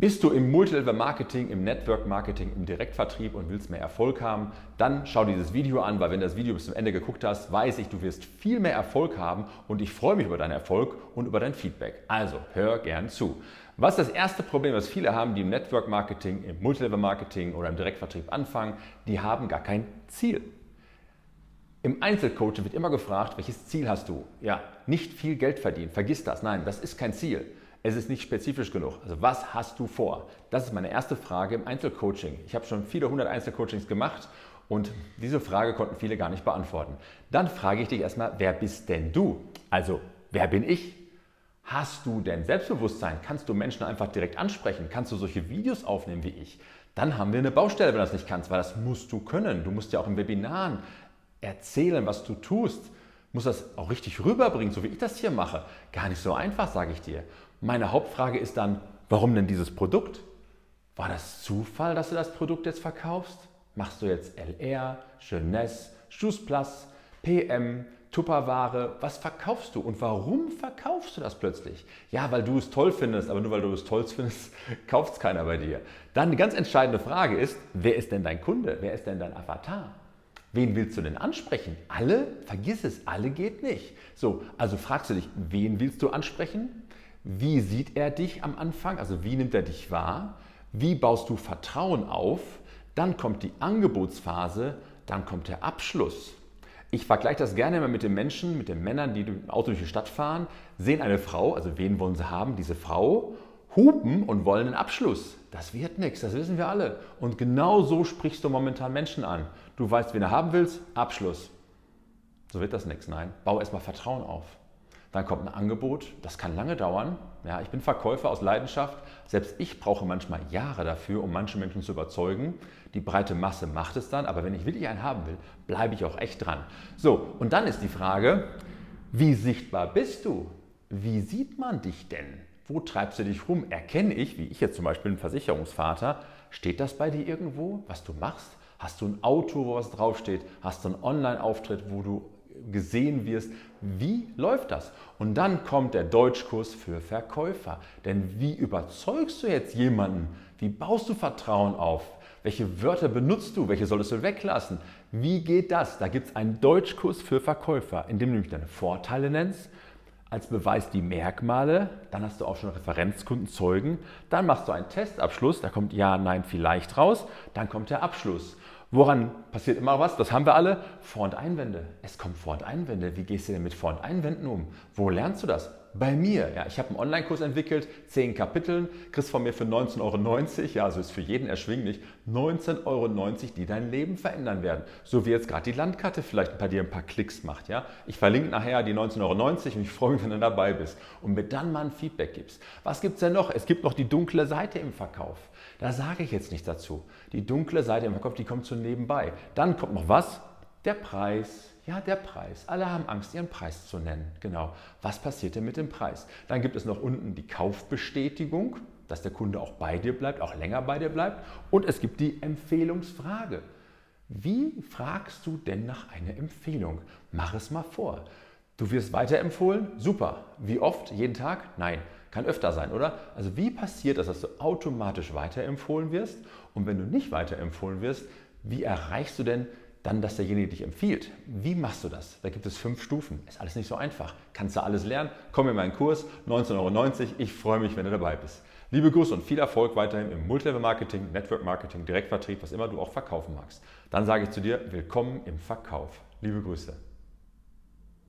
Bist du im Multilevel-Marketing, im Network-Marketing, im Direktvertrieb und willst mehr Erfolg haben, dann schau dieses Video an, weil wenn du das Video bis zum Ende geguckt hast, weiß ich, du wirst viel mehr Erfolg haben und ich freue mich über deinen Erfolg und über dein Feedback. Also hör gern zu. Was ist das erste Problem, was viele haben, die im Network-Marketing, im Multilevel-Marketing oder im Direktvertrieb anfangen? Die haben gar kein Ziel. Im Einzelcoaching wird immer gefragt, welches Ziel hast du? Ja, nicht viel Geld verdienen, vergiss das. Nein, das ist kein Ziel es ist nicht spezifisch genug. Also was hast du vor? Das ist meine erste Frage im Einzelcoaching. Ich habe schon viele hundert Einzelcoachings gemacht und diese Frage konnten viele gar nicht beantworten. Dann frage ich dich erstmal, wer bist denn du? Also, wer bin ich? Hast du denn Selbstbewusstsein? Kannst du Menschen einfach direkt ansprechen? Kannst du solche Videos aufnehmen wie ich? Dann haben wir eine Baustelle, wenn du das nicht kannst, weil das musst du können. Du musst ja auch im Webinaren erzählen, was du tust. Du musst das auch richtig rüberbringen, so wie ich das hier mache. Gar nicht so einfach, sage ich dir. Meine Hauptfrage ist dann, warum denn dieses Produkt? War das Zufall, dass du das Produkt jetzt verkaufst? Machst du jetzt LR, Jeunesse, Plus, PM, Tupperware? Was verkaufst du und warum verkaufst du das plötzlich? Ja, weil du es toll findest, aber nur weil du es toll findest, kauft es keiner bei dir. Dann eine ganz entscheidende Frage ist, wer ist denn dein Kunde? Wer ist denn dein Avatar? Wen willst du denn ansprechen? Alle? Vergiss es, alle geht nicht. So, also fragst du dich, wen willst du ansprechen? Wie sieht er dich am Anfang? Also wie nimmt er dich wahr? Wie baust du Vertrauen auf? Dann kommt die Angebotsphase, dann kommt der Abschluss. Ich vergleiche das gerne immer mit den Menschen, mit den Männern, die im Auto durch die Stadt fahren, sehen eine Frau, also wen wollen sie haben? Diese Frau, hupen und wollen einen Abschluss. Das wird nichts, das wissen wir alle. Und genau so sprichst du momentan Menschen an. Du weißt, wen du haben willst, Abschluss. So wird das nichts. Nein, bau erstmal Vertrauen auf. Dann kommt ein Angebot, das kann lange dauern. Ja, ich bin Verkäufer aus Leidenschaft. Selbst ich brauche manchmal Jahre dafür, um manche Menschen zu überzeugen. Die breite Masse macht es dann, aber wenn ich wirklich einen haben will, bleibe ich auch echt dran. So, und dann ist die Frage, wie sichtbar bist du? Wie sieht man dich denn? Wo treibst du dich rum? Erkenne ich, wie ich jetzt zum Beispiel ein Versicherungsvater, steht das bei dir irgendwo, was du machst? Hast du ein Auto, wo was draufsteht? Hast du einen Online-Auftritt, wo du gesehen wirst, wie läuft das? Und dann kommt der Deutschkurs für Verkäufer. Denn wie überzeugst du jetzt jemanden? Wie baust du Vertrauen auf? Welche Wörter benutzt du? Welche solltest du weglassen? Wie geht das? Da gibt es einen Deutschkurs für Verkäufer, in dem du nämlich deine Vorteile nennst, als Beweis die Merkmale, dann hast du auch schon Referenzkunden, Zeugen, dann machst du einen Testabschluss, da kommt ja, nein, vielleicht raus, dann kommt der Abschluss. Woran passiert immer was? Das haben wir alle. Vor- und Einwände. Es kommen Vor- und Einwände. Wie gehst du denn mit Vor- und Einwänden um? Wo lernst du das? Bei mir. Ja, ich habe einen Online-Kurs entwickelt, zehn Kapiteln, kriegst von mir für 19,90 Euro, ja, also ist für jeden erschwinglich, 19,90 Euro, die dein Leben verändern werden. So wie jetzt gerade die Landkarte vielleicht bei dir ein paar Klicks macht. Ja? Ich verlinke nachher die 19,90 Euro und ich freue mich, wenn du dabei bist und mir dann mal ein Feedback gibst. Was gibt es denn noch? Es gibt noch die dunkle Seite im Verkauf. Da sage ich jetzt nichts dazu. Die dunkle Seite im Verkauf, die kommt so nebenbei. Dann kommt noch was? Der Preis. Ja, der Preis. Alle haben Angst, ihren Preis zu nennen. Genau. Was passiert denn mit dem Preis? Dann gibt es noch unten die Kaufbestätigung, dass der Kunde auch bei dir bleibt, auch länger bei dir bleibt. Und es gibt die Empfehlungsfrage. Wie fragst du denn nach einer Empfehlung? Mach es mal vor. Du wirst weiterempfohlen? Super. Wie oft? Jeden Tag? Nein. Kann öfter sein, oder? Also wie passiert das, dass du automatisch weiterempfohlen wirst? Und wenn du nicht weiterempfohlen wirst, wie erreichst du denn dann, dass derjenige dich empfiehlt? Wie machst du das? Da gibt es fünf Stufen. Ist alles nicht so einfach. Kannst du alles lernen? Komm in meinen Kurs, 19,90 Euro. Ich freue mich, wenn du dabei bist. Liebe Grüße und viel Erfolg weiterhin im Multilevel-Marketing, Network-Marketing, Direktvertrieb, was immer du auch verkaufen magst. Dann sage ich zu dir, willkommen im Verkauf. Liebe Grüße.